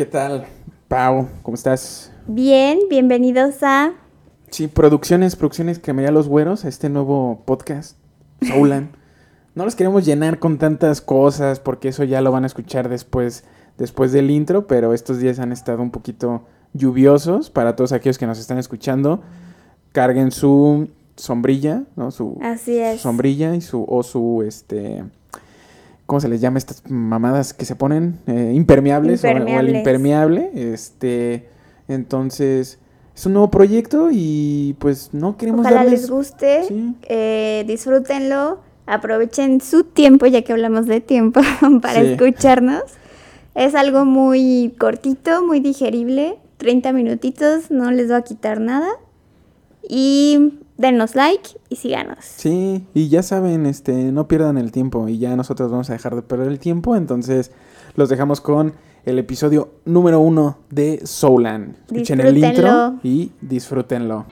¿Qué tal, Pau? ¿Cómo estás? Bien, bienvenidos a... Sí, Producciones, Producciones Cremería Los Güeros, este nuevo podcast, Soulan. no los queremos llenar con tantas cosas porque eso ya lo van a escuchar después, después del intro, pero estos días han estado un poquito lluviosos para todos aquellos que nos están escuchando. Carguen su sombrilla, ¿no? Su, Así es. su sombrilla y su, o su, este, ¿cómo se les llama estas mamadas que se ponen? Eh, impermeables, o- O, el impermeable. Este, entonces, es un nuevo proyecto y pues no queremos Ojalá darles... les guste, Sí. eh, disfrútenlo, aprovechen su tiempo, ya que hablamos de tiempo, para Sí. escucharnos. Es algo muy cortito, muy digerible, 30 minutitos, no les va a quitar nada. Y denos like y síganos. Sí, y ya saben, este, no pierdan el tiempo y ya nosotros vamos a dejar de perder el tiempo, entonces los dejamos con el episodio número uno de Soulan. Escuchen el intro y disfrútenlo.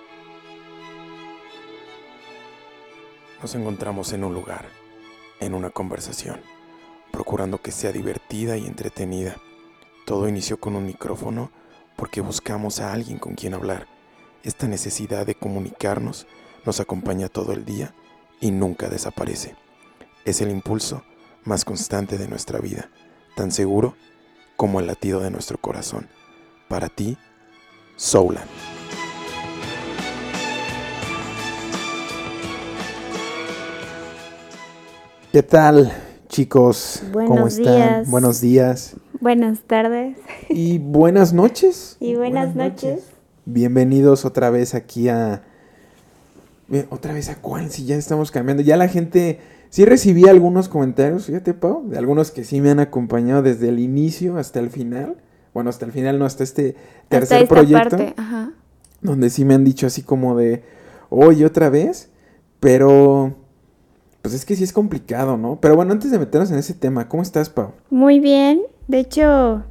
Nos encontramos en un lugar, en una conversación, procurando que sea divertida y entretenida. Todo inició con un micrófono porque buscamos a alguien con quien hablar. Esta necesidad de comunicarnos nos acompaña todo el día y nunca desaparece. Es el impulso más constante de nuestra vida, tan seguro como el latido de nuestro corazón. Para ti, Soulan. ¿Qué tal, chicos? ¿Cómo Buenos están? días. Buenos días. Buenas tardes. Y buenas noches. Y buenas noches. Bienvenidos otra vez aquí a. Bien, Otra vez a cuál, si ya estamos cambiando. Ya la gente. Sí recibí algunos comentarios, fíjate, Pau, de algunos que sí me han acompañado desde el inicio hasta el final. Bueno, hasta el final, no, hasta este tercer Hasta esta proyecto. parte, ajá. Donde sí me han dicho así como de. Oye, otra vez. Pero. Pues es que sí es complicado, ¿no? Pero bueno, antes de meternos en ese tema, ¿cómo estás, Pau? Muy bien. De hecho,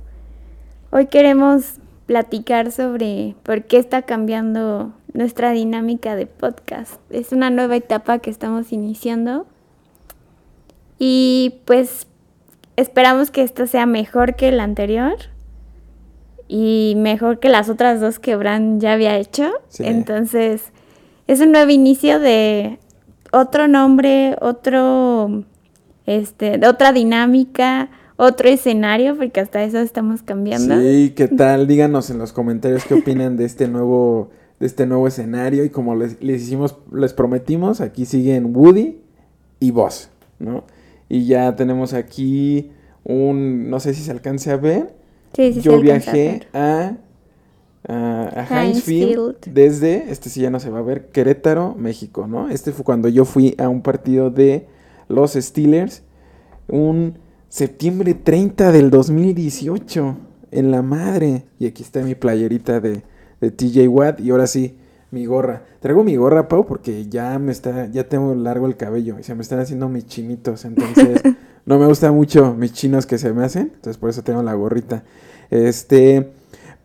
hoy queremos platicar sobre por qué está cambiando nuestra dinámica de podcast. Es una nueva etapa que estamos iniciando. Y pues esperamos que esta sea mejor que la anterior. Y mejor que las otras dos que Bran ya había hecho. Sí. Entonces, es un nuevo inicio de otro nombre, otro, este, de otra dinámica, otro escenario, porque hasta eso estamos cambiando. Sí, ¿qué tal? Díganos en los comentarios qué opinan de este nuevo, de este nuevo escenario. Y como les, les hicimos, les prometimos, aquí siguen Woody y Buzz, ¿no? Y ya tenemos aquí un, no sé si se alcance a ver. Sí, sí, Yo viajé a, a, a Hinesfield Field. desde, este sí ya no se va a ver, Querétaro, México, ¿no? Este fue cuando yo fui a un partido de los Steelers, un septiembre 30 del 2018, en la madre. Y aquí está mi playerita de, de TJ Watt y ahora sí, mi gorra. Traigo mi gorra, Pau, porque ya me está, ya tengo largo el cabello y se me están haciendo mis chinitos, entonces no me gusta mucho mis chinos que se me hacen, entonces por eso tengo la gorrita. Este,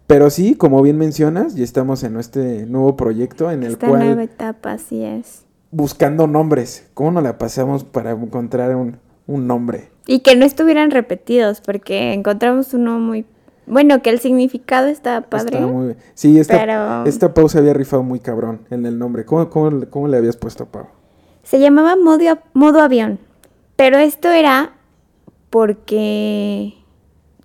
pero sí, como bien mencionas, ya estamos en este nuevo proyecto en el Esta cual nueva etapa, así es. buscando nombres. ¿Cómo nos la pasamos para encontrar un, un nombre? Y que no estuvieran repetidos, porque encontramos uno muy... Bueno, que el significado está padre, Está muy- Sí, esta, pero esta Pau se había rifado muy cabrón en el nombre. ¿Cómo, cómo, cómo le habías puesto, Pau? se llamaba modo, modo avión. Pero esto era porque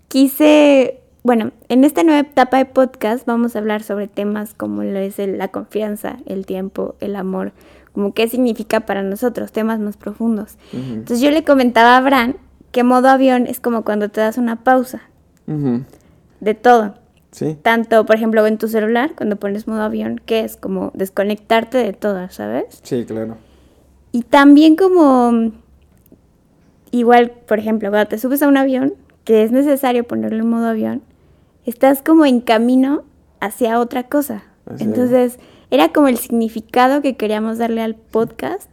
quise... Bueno, en esta nueva etapa de podcast vamos a hablar sobre temas como lo es el- la confianza, el tiempo, el amor, como qué significa para nosotros, temas más profundos. Entonces yo le comentaba a Bran que modo avión es como cuando te das una pausa de todo. Sí, Tanto, por ejemplo, en tu celular, cuando pones modo avión, que es como desconectarte de todo, ¿sabes? sí, claro. Y también como, igual, por ejemplo, cuando te subes a un avión, que es necesario ponerlo en modo avión, estás como en camino hacia otra cosa. Así es. Entonces, era como el significado que queríamos darle al podcast.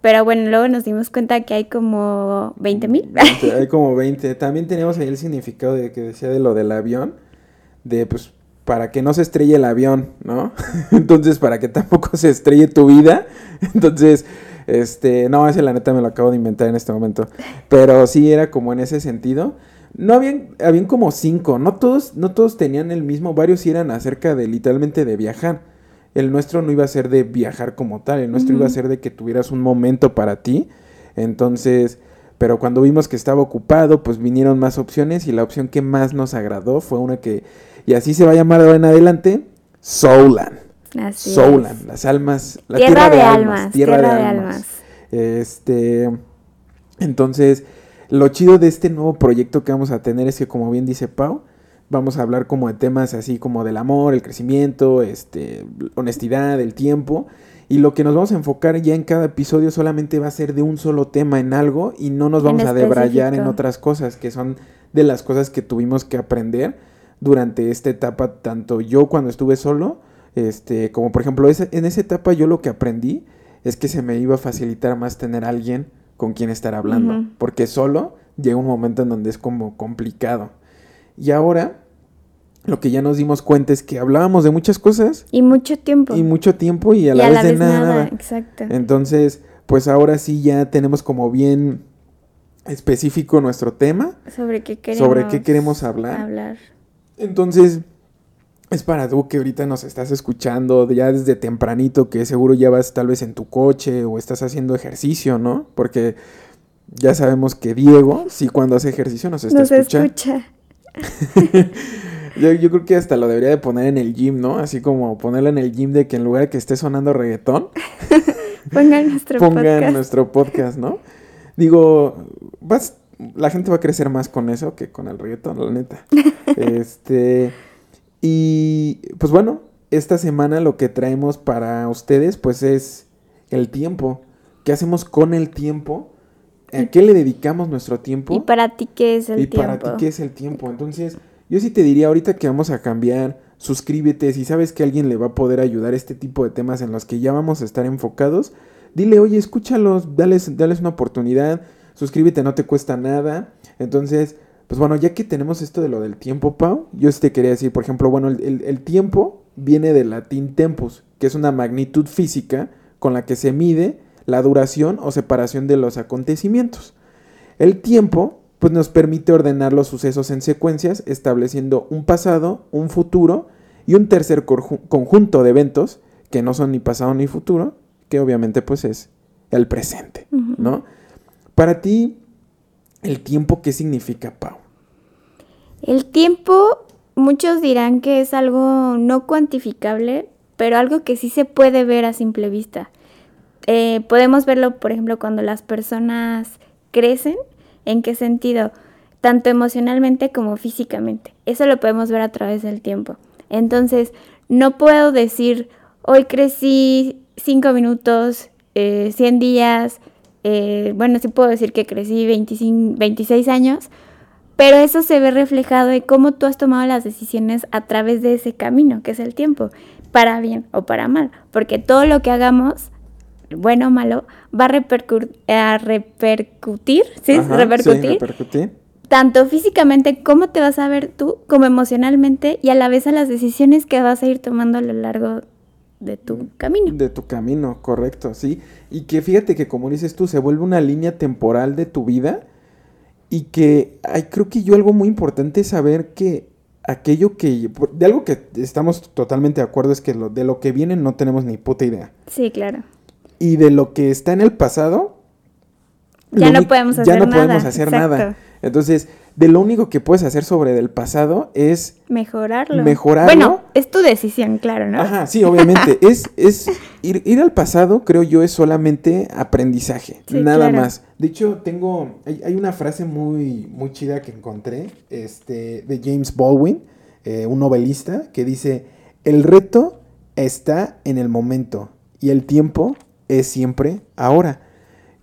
Pero bueno, luego nos dimos cuenta que hay como 20 mil. Hay como 20. También teníamos ahí el significado de que decía de lo del avión. De pues para que no se estrelle el avión, ¿no? Entonces, para que tampoco se estrelle tu vida. Entonces, este, no, ese la neta me lo acabo de inventar en este momento. Pero sí era como en ese sentido. No habían, habían como cinco, no todos, no todos tenían el mismo, varios eran acerca de literalmente de viajar. El nuestro no iba a ser de viajar como tal, el nuestro iba a ser de que tuvieras un momento para ti. Entonces, pero cuando vimos que estaba ocupado, pues vinieron más opciones y la opción que más nos agradó fue una que, y así se va a lar ahora en adelante, Soulan. Así Soulan, es. las almas, la Tierra de almas, tierra, tierra de, de almas. almas. Este, entonces, lo chido de este nuevo proyecto que vamos a tener es que, como bien dice Pau, vamos a hablar como de temas así como del amor, el crecimiento, este, honestidad, el tiempo. Y lo que nos vamos a enfocar ya en cada episodio solamente va a ser de un solo tema en algo y no nos vamos a debrayar en otras cosas que son de las cosas que tuvimos que aprender durante esta etapa, tanto yo cuando estuve solo, este, como por ejemplo en esa etapa yo lo que aprendí es que se me iba a facilitar más tener a alguien con quien estar hablando, porque solo llega un momento en donde es como complicado. Y ahora lo que ya nos dimos cuenta es que hablábamos de muchas cosas Y mucho tiempo. y mucho tiempo y a Y la vez de nada, nada. Exacto. Entonces, pues ahora sí ya tenemos como bien específico nuestro tema. sobre qué queremos, sobre qué queremos hablar. hablar. Entonces, es para tú que ahorita nos estás escuchando ya desde tempranito, que seguro ya vas tal vez en tu coche o estás haciendo ejercicio, ¿no? Porque ya sabemos que Diego, sí, cuando hace ejercicio nos está Nos escuchando. escucha. Yo, yo creo que hasta lo debería de poner en el gym, ¿no? Así como ponerlo en el gym de que en lugar de que esté sonando reggaetón, Pongan nuestro pongan podcast. nuestro podcast, ¿no? Digo, vas, la gente va a crecer más con eso que con el reggaetón, la neta. este, y pues bueno, esta semana lo que traemos para ustedes, pues es el tiempo. ¿Qué hacemos con el tiempo? ¿A qué le dedicamos nuestro tiempo? ¿Y para ti qué es el ¿Y tiempo? para ti qué es el tiempo? Entonces, yo sí te diría ahorita que vamos a cambiar, suscríbete, si sabes que alguien le va a poder ayudar este tipo de temas en los que ya vamos a estar enfocados, dile, oye, escúchalos, dales, dales una oportunidad, suscríbete, no te cuesta nada. Entonces, pues bueno, ya que tenemos esto de lo del tiempo, Pau, yo sí te quería decir, por ejemplo, bueno, el, el- el tiempo viene del latín tempus, que es una magnitud física con la que se mide la duración o separación de los acontecimientos. El tiempo pues nos permite ordenar los sucesos en secuencias, estableciendo un pasado, un futuro y un tercer conjunto de eventos que no son ni pasado ni futuro, que obviamente pues es el presente. ¿no? Para ti, el tiempo, ¿qué significa, Pau? El tiempo, muchos dirán que es algo no cuantificable, pero algo que sí se puede ver a simple vista. Eh, podemos verlo, por ejemplo, cuando las personas crecen. ¿En qué sentido? Tanto emocionalmente como físicamente. Eso lo podemos ver a través del tiempo. Entonces, no puedo decir, hoy crecí 5 minutos, eh, 100 días, eh, bueno, sí puedo decir que crecí 25, 26 años, pero eso se ve reflejado en cómo tú has tomado las decisiones a través de ese camino, que es el tiempo, para bien o para mal, porque todo lo que hagamos, bueno o malo, va a, repercu- a repercutir, ¿sí? Ajá, repercutir, sí, repercutir. tanto físicamente cómo te vas a ver tú, como emocionalmente, y a la vez a las decisiones que vas a ir tomando a lo largo de tu camino. De tu camino, correcto, sí. Y que fíjate que como dices tú, se vuelve una línea temporal de tu vida y que creo que yo algo muy importante es saber que aquello que, de algo que estamos totalmente de acuerdo es que lo, de lo que viene no tenemos ni puta idea. Sí, claro. Y de lo que está en el pasado, Ya no podemos ya hacer no nada, podemos hacer nada. Entonces, de lo único que puedes hacer sobre del pasado es Mejorarlo. Mejorarlo. Bueno, es tu decisión, claro, ¿no? Ajá, sí, obviamente. es, es ir, ir al pasado, creo yo, es solamente aprendizaje, Sí, nada claro. más. De hecho, tengo, hay, hay una frase muy, muy chida que encontré, este, de James Baldwin, eh, un novelista, que dice, el reto está en el momento y el tiempo es siempre ahora.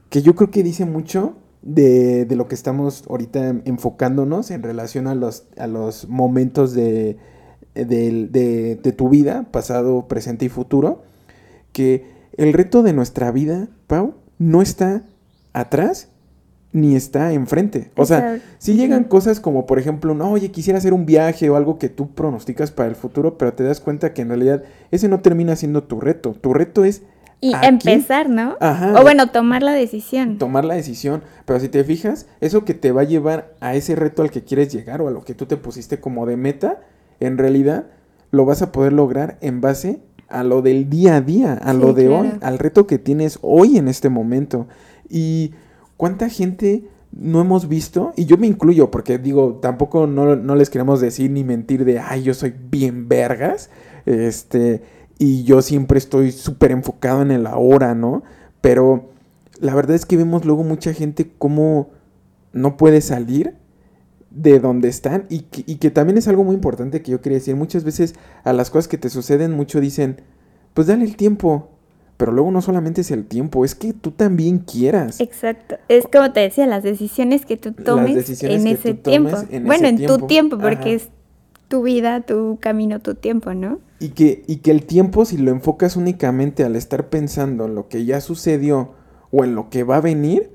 Que yo creo que dice mucho de, de lo que estamos ahorita enfocándonos en relación a los, a los momentos de, de, de tu vida, pasado, presente y futuro, que el reto de nuestra vida, Pau, no está atrás ni está enfrente. O sea, si llegan cosas como, por ejemplo, no, oye, quisiera hacer un viaje o algo que tú pronosticas para el futuro, pero te das cuenta que en realidad ese no termina siendo tu reto. Tu reto es Y aquí, empezar, ¿no? Ajá. O bueno, tomar la decisión. tomar la decisión. Pero si te fijas, eso que te va a llevar a ese reto al que quieres llegar o a lo que tú te pusiste como de meta, en realidad lo vas a poder lograr en base a lo del día a día, a Sí, lo de claro. hoy, al reto que tienes hoy en este momento. Y cuánta gente no hemos visto, y yo me incluyo, porque digo, tampoco no, no les queremos decir ni mentir de, ay, yo soy bien vergas, este, y yo siempre estoy súper enfocado en el ahora, ¿no? Pero la verdad es que vemos luego mucha gente como no puede salir de donde están y que, y que también es algo muy importante que yo quería decir. Muchas veces a las cosas que te suceden, mucho dicen, pues dale el tiempo. Pero luego no solamente es el tiempo, es que tú también quieras. Exacto. Es como te decía, las decisiones que tú tomes en ese tomes tiempo. en bueno, ese en tiempo. tu tiempo, porque Ajá. es tu vida, tu camino, tu tiempo, ¿no? Y que, y que el tiempo, si lo enfocas únicamente al estar pensando en lo que ya sucedió o en lo que va a venir,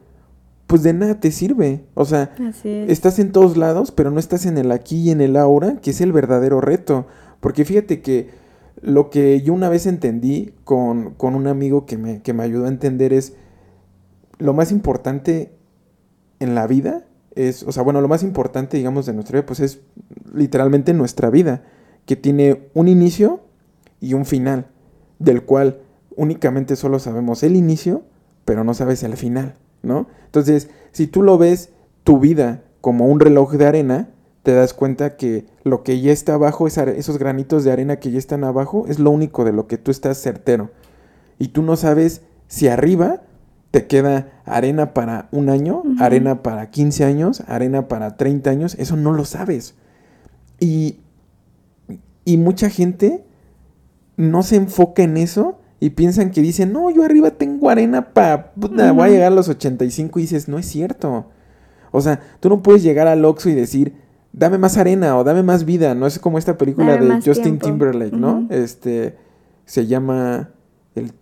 pues de nada te sirve. O sea, es. estás en todos lados, pero no estás en el aquí y en el ahora, que es el verdadero reto. Porque fíjate que lo que yo una vez entendí con, con un amigo que me, que me ayudó a entender es lo más importante en la vida es, o sea, bueno, lo más importante, digamos, de nuestra vida, pues es literalmente nuestra vida, que tiene un inicio y un final, del cual únicamente solo sabemos el inicio, pero no sabes el final, ¿no? Entonces, si tú lo ves tu vida como un reloj de arena, te das cuenta que lo que ya está abajo, esos granitos de arena que ya están abajo, es lo único de lo que tú estás certero. Y tú no sabes si arriba te queda arena para un año, arena para 15 años, arena para 30 años, eso no lo sabes. Y, y mucha gente no se enfoca en eso y piensan que dicen, no, yo arriba tengo arena para, voy a llegar a los 85 y dices, no es cierto. O sea, tú no puedes llegar al Oxxo y decir, dame más arena o dame más vida. No es como esta película Dame de Justin tiempo. Timberlake, ¿no? Este, se llama el,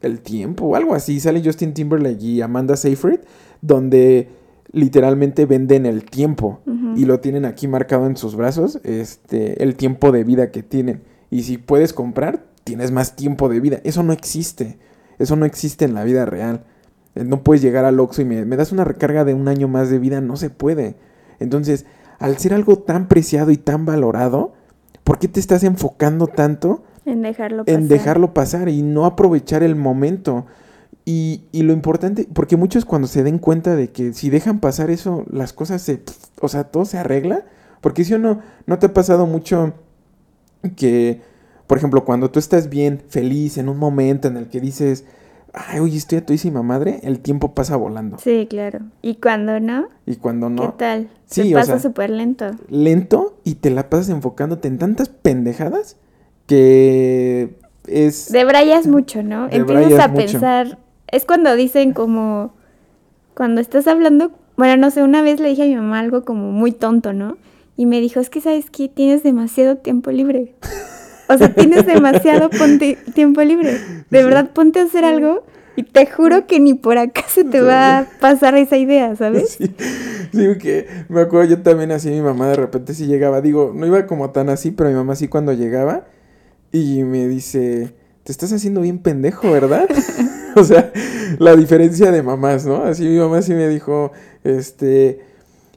el tiempo o algo así. Sale Justin Timberlake y Amanda Seyfried, donde literalmente venden el tiempo. Y lo tienen aquí marcado en sus brazos, este, el tiempo de vida que tienen. Y si puedes comprar, tienes más tiempo de vida. Eso no existe. Eso no existe en la vida real. No puedes llegar al Oxxo y me, me das una recarga de un año más de vida. No se puede. Entonces, al ser algo tan preciado y tan valorado, ¿por qué te estás enfocando tanto En dejarlo pasar. en dejarlo pasar y no aprovechar el momento. Y, y lo importante, porque muchos cuando se den cuenta de que si dejan pasar eso, las cosas se, o sea, todo se arregla. Porque si o no, no te ha pasado mucho que, por ejemplo, cuando tú estás bien, feliz, en un momento en el que dices, ay, oye, estoy a todísima madre, el tiempo pasa volando. Sí, claro. Y cuando no, Y cuando no, ¿qué tal? Sí, Se pasa súper lento. lento y te la pasas enfocándote en tantas pendejadas que es... Debrayas mucho, ¿no? Empiezas a mucho. pensar. Es cuando dicen como. Cuando estás hablando. Bueno, no sé, una vez le dije a mi mamá algo como muy tonto, ¿no? Y me dijo, es que sabes que tienes demasiado tiempo libre. O sea, tienes demasiado ponte- tiempo libre. De verdad, ponte a hacer algo y te juro que ni por acá se te va a pasar esa idea, ¿sabes? Sí, sí, que me acuerdo yo también así, mi mamá de repente sí llegaba, digo, no iba como tan así, pero mi mamá sí cuando llegaba y me dice, te estás haciendo bien pendejo, ¿verdad? o sea, la diferencia de mamás, ¿no? Así mi mamá sí me dijo, este,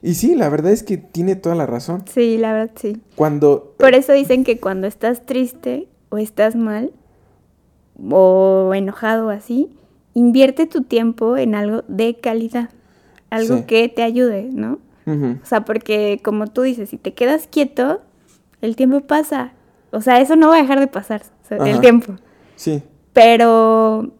y sí, la verdad es que tiene toda la razón. Sí, la verdad sí. Cuando, Por eso dicen que cuando estás triste o estás mal o enojado o así, invierte tu tiempo en algo de calidad, algo Sí. que te ayude, ¿no? O sea, porque como tú dices, si te quedas quieto, el tiempo pasa. O sea, eso no va a dejar de pasar, o sea, el tiempo. sí, Pero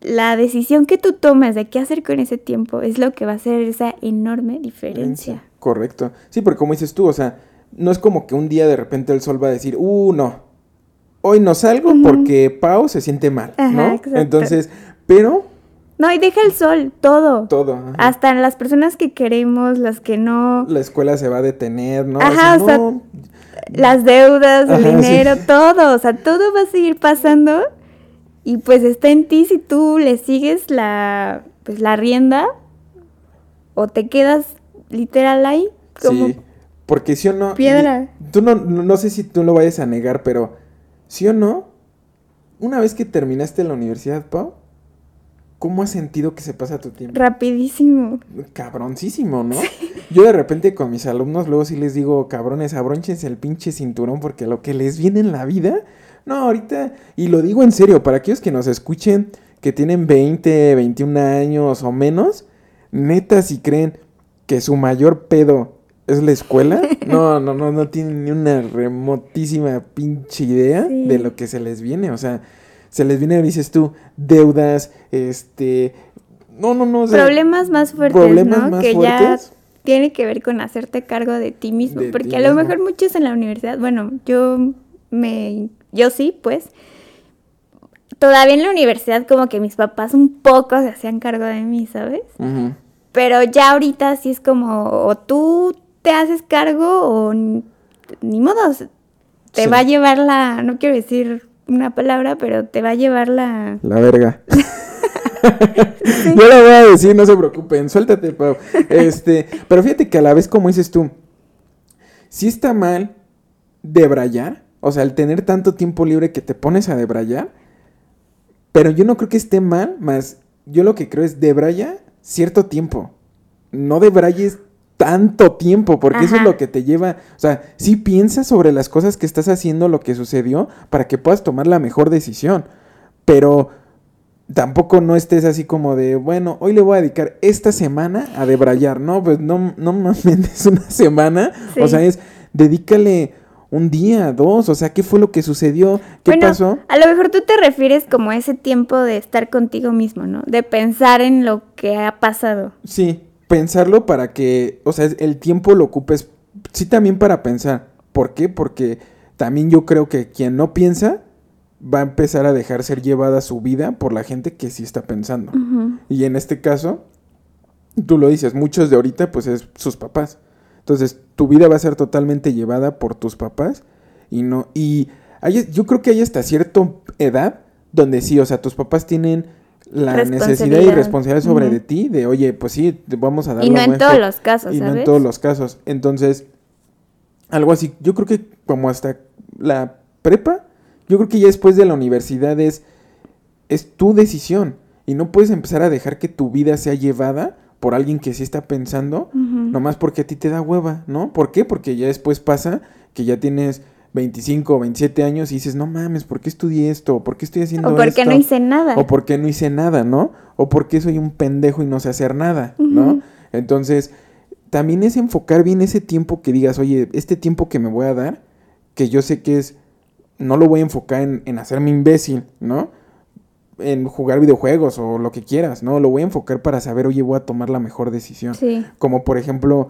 la decisión que tú tomas de qué hacer con ese tiempo es lo que va a hacer esa enorme diferencia. Correcto. Sí, porque como dices tú, o sea, no es como que un día de repente el sol va a decir, uh, no, hoy no salgo Ujú. porque Pau se siente mal, Ajá, ¿no? exacto. Entonces, pero No, y deja el sol, todo. todo. ajá. Hasta las personas que queremos, las que no, La escuela se va a detener, ¿no? Ajá, o sea, no, las deudas, el Ajá, sí. dinero, todo, o sea, todo va a seguir pasando y pues está en ti si tú le sigues la, pues la rienda o te quedas literal ahí como Sí, porque sí o no. piedra. Tú no, no, no sé si tú lo vayas a negar, pero sí o no, una vez que terminaste la universidad, Pau, ¿cómo has sentido que se pasa tu tiempo? Rapidísimo. Cabroncísimo, ¿no? Yo de repente con mis alumnos luego sí les digo, cabrones, abrónchense el pinche cinturón porque lo que les viene en la vida, no, ahorita, y lo digo en serio, para aquellos que nos escuchen, que tienen 20, 21 años o menos, neta si creen que su mayor pedo es la escuela, no, no, no, no tienen ni una remotísima pinche idea de lo que se les viene, o sea, se les viene, dices tú, deudas, este, no, no, no. problemas más fuertes, problemas ¿no? que ya tiene que ver con hacerte cargo de ti mismo, porque a lo mejor muchos en la universidad, bueno, yo me, yo sí, pues, todavía en la universidad como que mis papás un poco se hacían cargo de mí, ¿sabes? Pero ya ahorita sí es como, o tú te haces cargo o ni modo, te va a llevar la, no quiero decir una palabra, pero te va a llevar la... La verga. Yo la voy a decir, no se preocupen, suéltate, Pau. Este, pero fíjate que a la vez, como dices tú, si está mal debrayar, o sea, el tener tanto tiempo libre que te pones a debrayar, pero yo no creo que esté mal, más yo lo que creo es debraya cierto tiempo. No debrayes tanto tiempo, porque eso es lo que te lleva, o sea, sí piensas sobre las cosas que estás haciendo, lo que sucedió, para que puedas tomar la mejor decisión, pero tampoco no estés así como de, bueno, hoy le voy a dedicar esta semana a debrayar, no, pues no, no mames, es una semana, o sea, es, dedícale un día, dos, o sea, ¿qué fue lo que sucedió? ¿Qué pasó? A lo mejor tú te refieres como a ese tiempo de estar contigo mismo, ¿no? De pensar en lo que ha pasado. Sí, pensarlo para que, o sea, el tiempo lo ocupes, sí también para pensar. ¿Por qué? Porque también yo creo que quien no piensa va a empezar a dejar ser llevada su vida por la gente que sí está pensando. Y en este caso, tú lo dices, muchos de ahorita pues es sus papás. Entonces, tu vida va a ser totalmente llevada por tus papás y no y hay, yo creo que hay hasta cierta edad donde sí, o sea, tus papás tienen la necesidad y responsabilidad. sobre de ti, de oye, pues sí, vamos a dar Y no en todos los casos, Y no en todos los casos. Entonces, algo así, yo creo que como hasta la prepa, yo creo que ya después de la universidad es, es tu decisión. Y no puedes empezar a dejar que tu vida sea llevada por alguien que sí está pensando, nomás porque a ti te da hueva, ¿no? ¿Por qué? Porque ya después pasa que ya tienes 25 o 27 años y dices, no mames, ¿por qué estudié esto? ¿Por qué estoy haciendo esto? O porque no hice nada. O porque no hice nada, ¿no? O porque soy un pendejo y no sé hacer nada, ¿no? Entonces, también es enfocar bien ese tiempo que digas, oye, este tiempo que me voy a dar, que yo sé que es, no lo voy a enfocar en, en hacerme imbécil, ¿no? En jugar videojuegos o lo que quieras, ¿no? Lo voy a enfocar para saber, oye, voy a tomar la mejor decisión. Sí. Como por ejemplo,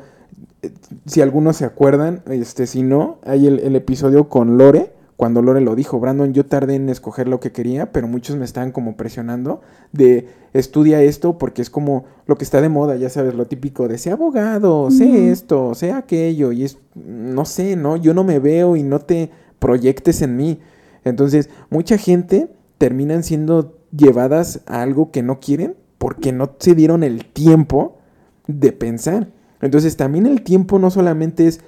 si algunos se acuerdan, este, si no, hay el, episodio con Lore, cuando Lore lo dijo, Brandon, yo tardé en escoger lo que quería, pero muchos me estaban como presionando de estudia esto porque es como lo que está de moda, ya sabes, lo típico de sé abogado, sé esto, sé aquello, y es, no sé, ¿no? Yo no me veo y no te proyectes en mí. Entonces, mucha gente terminan siendo llevadas a algo que no quieren porque no se dieron el tiempo de pensar. Entonces también el tiempo no solamente es,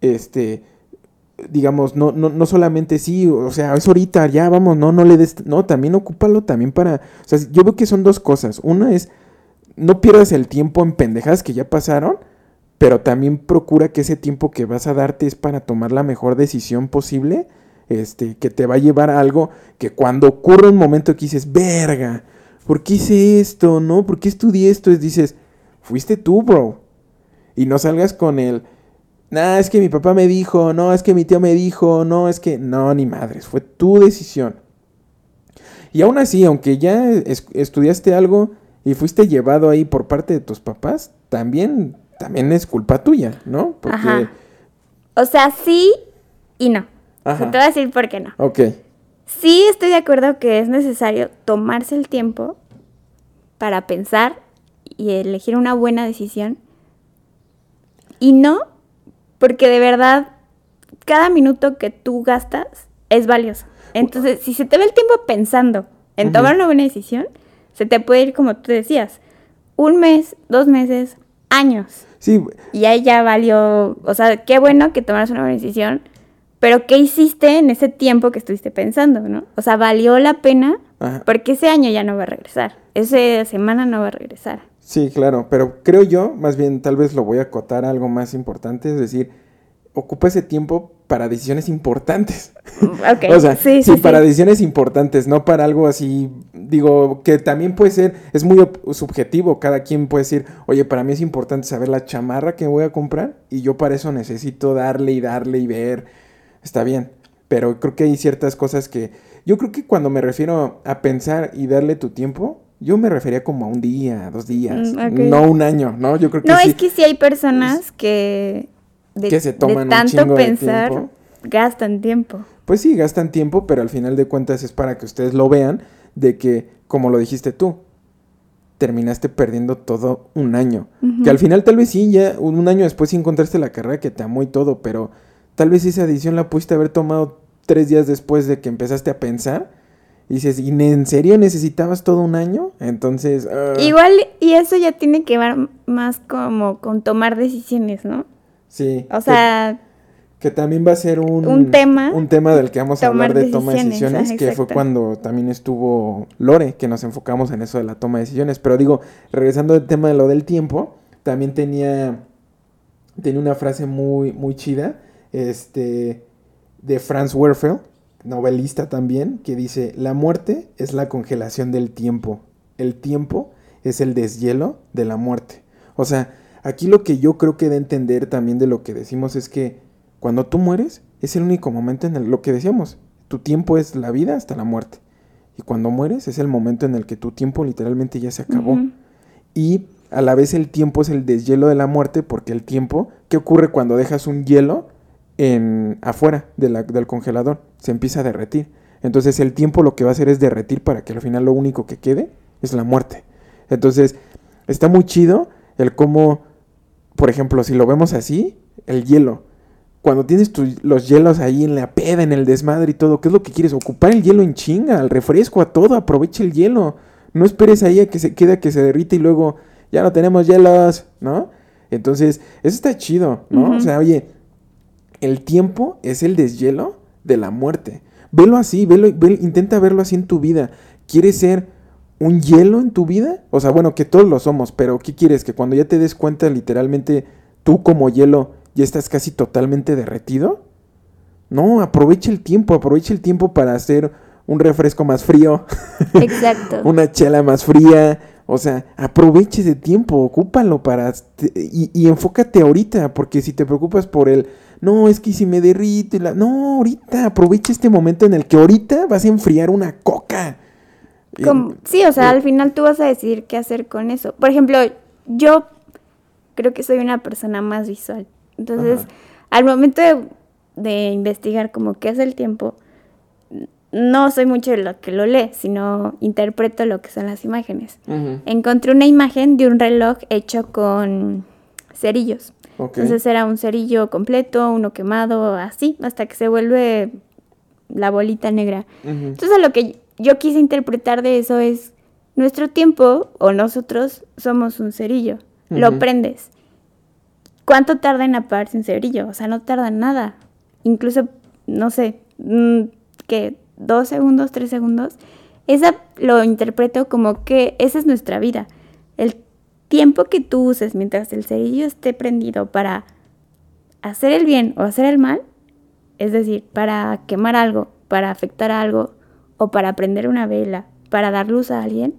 este, digamos, no, no, no solamente sí, o sea, es ahorita, ya vamos, no, no le des, no, también ocúpalo también para, o sea, yo veo que son dos cosas. Una es, no pierdas el tiempo en pendejadas que ya pasaron, pero también procura que ese tiempo que vas a darte es para tomar la mejor decisión posible, este, que te va a llevar a algo que cuando ocurre un momento que dices, verga, ¿por qué hice esto? ¿No? ¿Por qué estudié esto? Es, dices, fuiste tú, bro. Y no salgas con el, nah, es que mi papá me dijo, no, es que mi tío me dijo, no, es que, no, ni madres, fue tu decisión. Y aún así, aunque ya estudiaste algo y fuiste llevado ahí por parte de tus papás, también, también es culpa tuya, ¿no? Porque... O sea, sí y no. Te voy a decir por qué no. Ok. Sí estoy de acuerdo que es necesario tomarse el tiempo para pensar y elegir una buena decisión, y no, porque de verdad, cada minuto que tú gastas es valioso. Entonces, si se te ve el tiempo pensando en tomar una buena decisión, se te puede ir, como tú decías, un mes, dos meses, años. Sí. Y ahí ya valió, o sea, qué bueno que tomaras una buena decisión, pero ¿qué hiciste en ese tiempo que estuviste pensando, no? O sea, ¿valió la pena? Ajá. Porque ese año ya no va a regresar. Esa semana no va a regresar. Sí, claro, pero creo yo, más bien tal vez lo voy a acotar a algo más importante, es decir, ocupa ese tiempo para decisiones importantes. Ok, o sea, sí, sí, sí, para sí. decisiones importantes, no para algo así, digo, que también puede ser, es muy subjetivo, cada quien puede decir, oye, para mí es importante saber la chamarra que voy a comprar y yo para eso necesito darle y darle y ver, está bien, pero creo que hay ciertas cosas que, yo creo que cuando me refiero a pensar y darle tu tiempo, yo me refería como a un día, dos días, Mm, no un año, ¿no? Yo creo que No, sí. es que sí hay personas que de, Que se de toman un tanto de pensar tiempo. gastan tiempo. Pues sí, gastan tiempo, pero al final de cuentas es para que ustedes lo vean de que, como lo dijiste tú, terminaste perdiendo todo un año. Que al final tal vez sí, ya un año después sí encontraste la carrera que te amó y todo, pero tal vez esa decisión la pudiste haber tomado tres días después de que empezaste a pensar. Y dices, ¿y en serio necesitabas todo un año? Entonces... ah, Igual, y eso ya tiene que ver más como con tomar decisiones, ¿no? Sí. O sea, Que también va a ser un, Un tema. un tema del que vamos a hablar de toma de decisiones, que fue cuando también estuvo Lore, que nos enfocamos en eso de la toma de decisiones. Pero digo, regresando al tema de lo del tiempo, también tenía, tenía una frase muy, muy chida, este, de Franz Werfel, novelista también, que dice, la muerte es la congelación del tiempo, el tiempo es el deshielo de la muerte. O sea, aquí lo que yo creo que a entender también de lo que decimos es que cuando tú mueres es el único momento en el, lo que decíamos, tu tiempo es la vida hasta la muerte. Y cuando mueres es el momento en el que tu tiempo literalmente ya se acabó. Y a la vez el tiempo es el deshielo de la muerte porque el tiempo, ¿qué ocurre cuando dejas un hielo en afuera de la- del congelador? Se empieza a derretir. Entonces el tiempo lo que va a hacer es derretir para que al final lo único que quede es la muerte. Entonces está muy chido el cómo, por ejemplo, si lo vemos así, el hielo. Cuando tienes tu- los hielos ahí en la peda, en el desmadre y todo, ¿qué es lo que quieres? Ocupar el hielo en chinga, al refresco, a todo, aprovecha el hielo. No esperes ahí a que se quede, a que se derrite y luego ya no tenemos hielos, ¿no? Entonces, eso está chido, ¿no? O sea, oye, el tiempo es el deshielo de la muerte. Velo así, velo, ve- intenta verlo así en tu vida. ¿Quieres ser un hielo en tu vida? O sea, bueno, que todos lo somos, pero ¿qué quieres? Que cuando ya te des cuenta, literalmente, tú como hielo ya estás casi totalmente derretido. No, aprovecha el tiempo, aprovecha el tiempo para hacer un refresco más frío, Exacto. una chela más fría. O sea, aproveche ese tiempo, ocúpalo para... y, y enfócate ahorita, porque si te preocupas por el... No, es que si me derrito y la... No, ahorita, aprovecha este momento en el que ahorita vas a enfriar una coca. Como- sí, o sea, eh, al final tú vas a decidir qué hacer con eso. Por ejemplo, yo creo que soy una persona más visual. Entonces, Ajá. al momento de, de investigar como qué es el tiempo, no soy mucho de lo que lo lee, sino interpreto lo que son las imágenes. Encontré una imagen de un reloj hecho con cerillos. Entonces era un cerillo completo, uno quemado, así, hasta que se vuelve la bolita negra. Entonces lo que yo quise interpretar de eso es nuestro tiempo o nosotros somos un cerillo. Lo prendes. ¿Cuánto tarda en apagarse un cerillo? O sea, no tarda nada. Incluso, no sé, mm, que dos segundos, tres segundos. Esa lo interpreto como que esa es nuestra vida. El tiempo que tú uses mientras el cerillo esté prendido para hacer el bien o hacer el mal, es decir, para quemar algo, para afectar a algo o para prender una vela, para dar luz a alguien,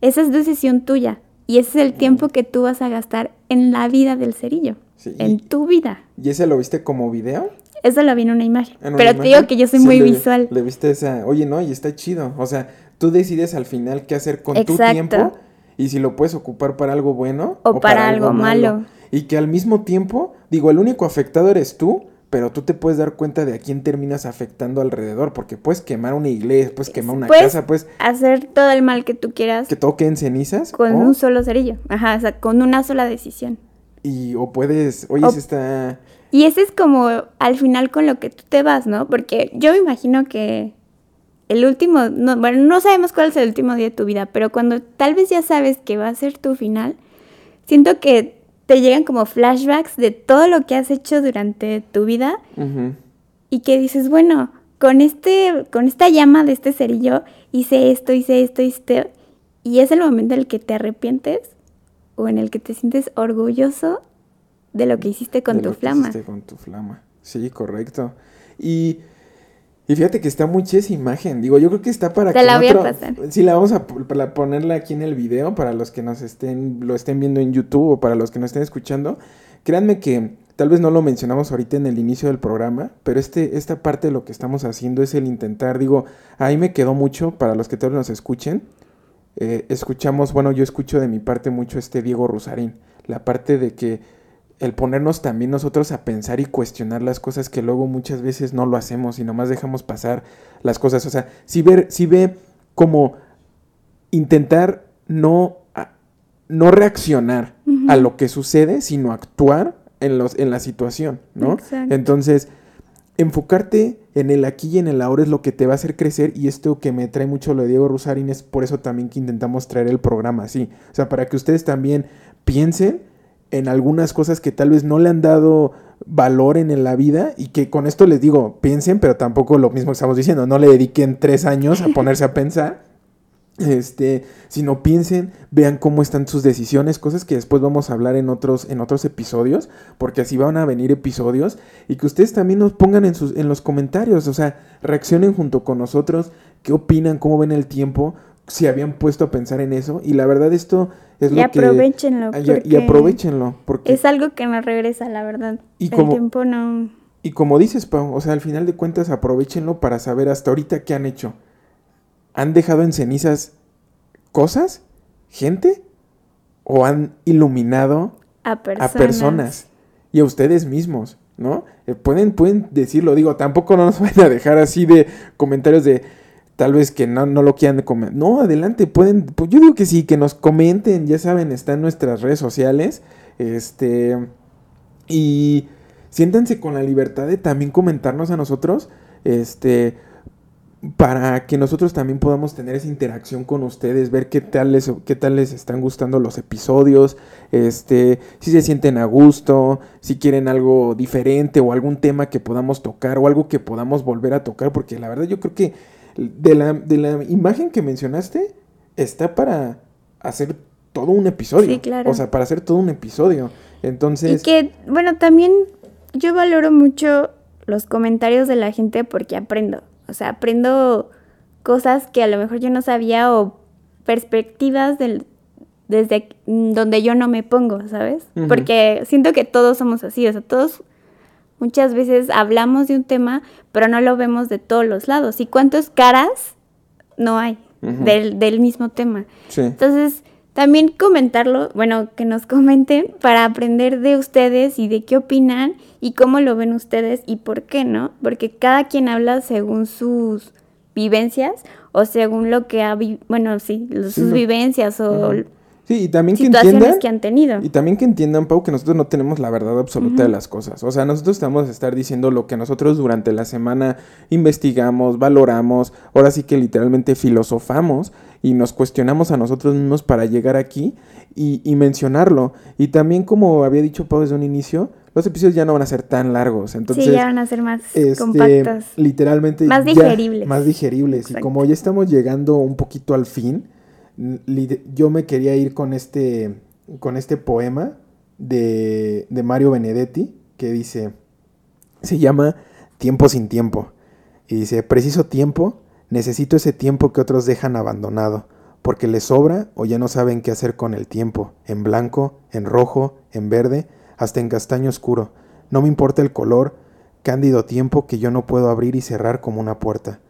esa es decisión tuya y ese es el tiempo que tú vas a gastar en la vida del cerillo, Sí, en y- tu vida. ¿Y ese lo viste como video? Eso lo vi en una imagen. ¿En una Pero te digo que yo soy Sí, muy le- visual. Le viste esa, oye, no, y está chido. O sea, tú decides al final qué hacer con tu tiempo y si lo puedes ocupar para algo bueno O para algo malo. Y que al mismo tiempo, digo, el único afectado eres tú, pero tú te puedes dar cuenta de a quién terminas afectando alrededor, porque puedes quemar una iglesia, puedes quemar una Puedes casa, pues hacer todo el mal que tú quieras que todo quede en cenizas. con o, un solo cerillo. Ajá, o sea, con una sola decisión. y, o puedes, oye, O- se está... Y ese es como al final con lo que tú te vas, ¿no? Porque yo me imagino que el último, no, bueno, no sabemos cuál es el último día de tu vida, pero cuando tal vez ya sabes que va a ser tu final, siento que te llegan como flashbacks de todo lo que has hecho durante tu vida Ujú. y que dices, bueno, con, este, con esta llama de este cerillo hice esto, hice esto, hice esto, y es el momento en el que te arrepientes o en el que te sientes orgulloso de lo que hiciste con de tu lo que flama. hiciste con tu flama. Sí, correcto. Y, y fíjate que está muy chida esa imagen. Digo, yo creo que está para Te que la voy a pasar. Sí, la vamos a para ponerla aquí en el video para los que nos estén lo estén viendo en YouTube o para los que nos estén escuchando. Créanme que tal vez no lo mencionamos ahorita en el inicio del programa, pero este esta parte de lo que estamos haciendo es el intentar, digo, ahí me quedó mucho para los que tal vez nos escuchen. eh, escuchamos, bueno, yo escucho de mi parte mucho este Diego Rusarín, la parte de que el ponernos también nosotros a pensar y cuestionar las cosas que luego muchas veces no lo hacemos y nomás dejamos pasar las cosas. O sea, si ver, si ve como intentar no, no reaccionar a lo que sucede, sino actuar en, los, en la situación, ¿no? Exacto. Entonces, enfocarte en el aquí y en el ahora es lo que te va a hacer crecer y esto que me trae mucho lo de Diego Rusarín es por eso también que intentamos traer el programa así. O sea, para que ustedes también piensen en algunas cosas que tal vez no le han dado valor en la vida y que con esto les digo, piensen, pero tampoco lo mismo que estamos diciendo, no le dediquen tres años a ponerse a pensar, este, sino piensen, vean cómo están sus decisiones, cosas que después vamos a hablar en otros, en otros episodios, porque así van a venir episodios y que ustedes también nos pongan en, sus, en los comentarios, o sea, reaccionen junto con nosotros, qué opinan, cómo ven el tiempo, si habían puesto a pensar en eso y la verdad esto es Y lo que... aprovechenlo, y- aprovechenlo, porque... Es algo que no regresa, la verdad. Y el como- tiempo no... Y como dices, Pau, o sea, al final de cuentas aprovechenlo para saber hasta ahorita qué han hecho. ¿Han dejado en cenizas cosas? ¿Gente? ¿O han iluminado A personas. a personas y a ustedes mismos? ¿No? Eh, pueden, pueden decirlo, digo, tampoco no nos vayan a dejar así de comentarios de tal vez que no, no lo quieran comentar. No, adelante, pueden, pues yo digo que sí, que nos comenten, ya saben, está en nuestras redes sociales. Este. Y siéntanse con la libertad de también comentarnos a nosotros. Este. Para que nosotros también podamos tener esa interacción con ustedes, ver qué tal les, qué tal les están gustando los episodios, este, si se sienten a gusto, si quieren algo diferente o algún tema que podamos tocar o algo que podamos volver a tocar, porque la verdad yo creo que de la, de la imagen que mencionaste está para hacer todo un episodio. Sí, claro. O sea, para hacer todo un episodio. Entonces, Y que, bueno, también yo valoro mucho los comentarios de la gente porque aprendo. O sea, aprendo cosas que a lo mejor yo no sabía o perspectivas del, desde donde yo no me pongo, ¿sabes? Porque siento que todos somos así, o sea, todos muchas veces hablamos de un tema, pero no lo vemos de todos los lados. ¿Y cuántas caras no hay del, del mismo tema? sí. Entonces, también comentarlo, bueno, que nos comenten para aprender de ustedes y de qué opinan y cómo lo ven ustedes y por qué, ¿no? Porque cada quien habla según sus vivencias o según lo que ha, bueno, sí, sus vivencias o Ujú. Sí, y también que entiendan. que han tenido. Y también que entiendan, Pau, que nosotros no tenemos la verdad absoluta de las cosas. O sea, nosotros estamos a estar diciendo lo que nosotros durante la semana investigamos, valoramos, ahora sí que literalmente filosofamos y nos cuestionamos a nosotros mismos para llegar aquí y, y mencionarlo. Y también, como había dicho Pau desde un inicio, los episodios ya no van a ser tan largos. Entonces, sí, ya van a ser más este, compactos. literalmente Más ya- digeribles. más digeribles y como ya estamos llegando un poquito al fin yo me quería ir con este con este poema de, de Mario Benedetti que dice se llama Tiempo sin tiempo. Y dice preciso tiempo necesito ese tiempo que otros dejan abandonado porque les sobra o ya no saben qué hacer con el tiempo en blanco en rojo en verde hasta en castaño oscuro. No me importa el color cándido tiempo que yo no puedo abrir y cerrar como una puerta.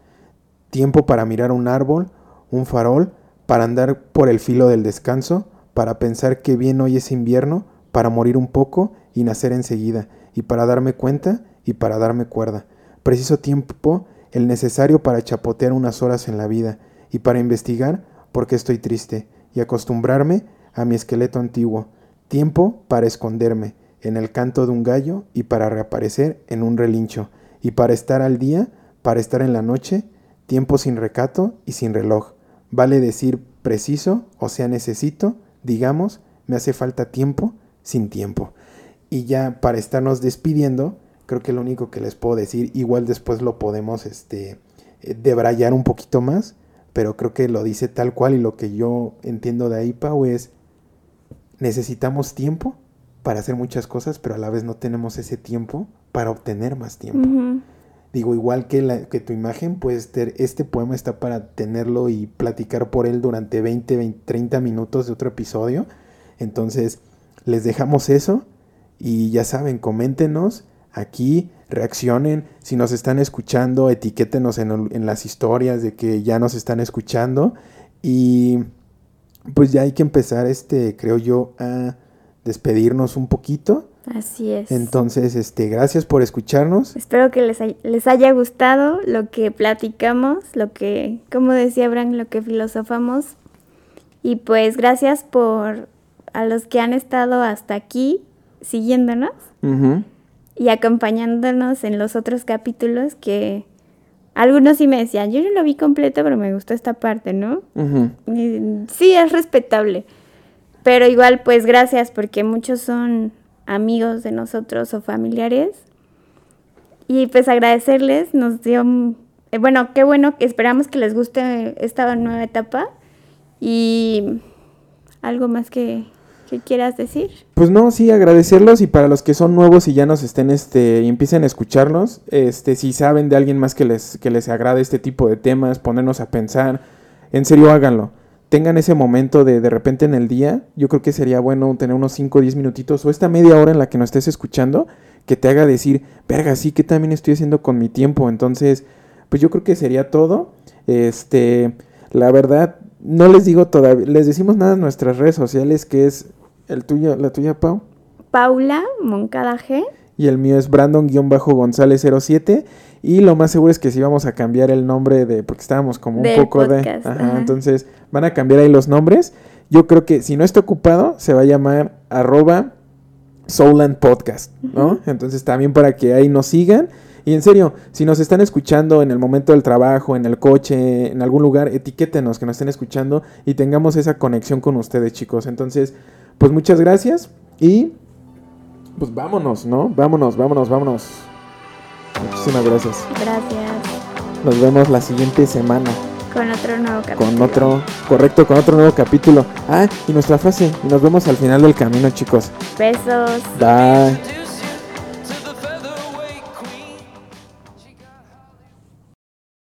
Tiempo para mirar un árbol, un farol, para andar por el filo del descanso, para pensar que bien hoy es invierno, para morir un poco y nacer enseguida, y para darme cuenta y para darme cuerda. Preciso tiempo, el necesario para chapotear unas horas en la vida, y para investigar por qué estoy triste, y acostumbrarme a mi esqueleto antiguo. Tiempo para esconderme en el canto de un gallo y para reaparecer en un relincho, y para estar al día, para estar en la noche, tiempo sin recato y sin reloj. Vale decir preciso, o sea, necesito, digamos, me hace falta tiempo sin tiempo. Y ya para estarnos despidiendo, Creo que lo único que les puedo decir, igual después lo podemos este, eh, debrayar un poquito más, pero creo que lo dice tal cual y lo que yo entiendo de ahí, Pau, es necesitamos tiempo para hacer muchas cosas, pero a la vez no tenemos ese tiempo para obtener más tiempo. Digo, igual que, la, que tu imagen, pues este poema está para tenerlo y platicar por él durante 20, 20, 30 minutos de otro episodio. Entonces, les dejamos eso y ya saben, coméntenos aquí, reaccionen. Si nos están escuchando, etiquétenos en, en las historias de que ya nos están escuchando. Y pues ya hay que empezar, este, creo yo, a despedirnos un poquito. Así es. Entonces, este, gracias por escucharnos. Espero que les, les haya gustado lo que platicamos, lo que, como decía Abraham, lo que filosofamos. Y pues gracias por a los que han estado hasta aquí siguiéndonos y acompañándonos en los otros capítulos que algunos sí me decían, yo no lo vi completo, pero me gustó esta parte, ¿no? sí, es respetable. Pero igual, pues gracias, porque muchos son amigos de nosotros o familiares. Y pues agradecerles, nos dio, eh, bueno, qué bueno, esperamos que les guste esta nueva etapa. Y algo más que, que quieras decir. Pues no, sí, agradecerlos y para los que son nuevos y ya nos estén, este, y empiecen a escucharnos, este, si saben de alguien más que les, que les agrade este tipo de temas, ponernos a pensar, en serio háganlo tengan ese momento de de repente en el día, yo creo que sería bueno tener unos 5 o 10 minutitos o esta media hora en la que nos estés escuchando que te haga decir, verga, sí, que también estoy haciendo con mi tiempo? Entonces, pues yo creo que sería todo. Este, la verdad, no les digo todavía, les decimos nada en nuestras redes sociales, que es el tuyo, la tuya, Pau. Paula Moncada G. Y el mío es Brandon-González07. Y lo más seguro es que sí vamos a cambiar el nombre de, porque estábamos como un poco de... Ajá, entonces van a cambiar ahí los nombres. Yo creo que si no está ocupado, se va a llamar arroba Souland Podcast, ¿no? Entonces también para que ahí nos sigan. Y en serio, si nos están escuchando en el momento del trabajo, en el coche, en algún lugar, etiquétenos que nos estén escuchando y tengamos esa conexión con ustedes, chicos. Entonces, pues muchas gracias y pues vámonos, ¿no? Vámonos, vámonos, vámonos. Muchísimas gracias. Gracias. Nos vemos la siguiente semana. Con otro nuevo capítulo. Con otro, correcto, con otro nuevo capítulo. Ah, y nuestra frase. Y nos vemos al final del camino, chicos. Besos. Bye.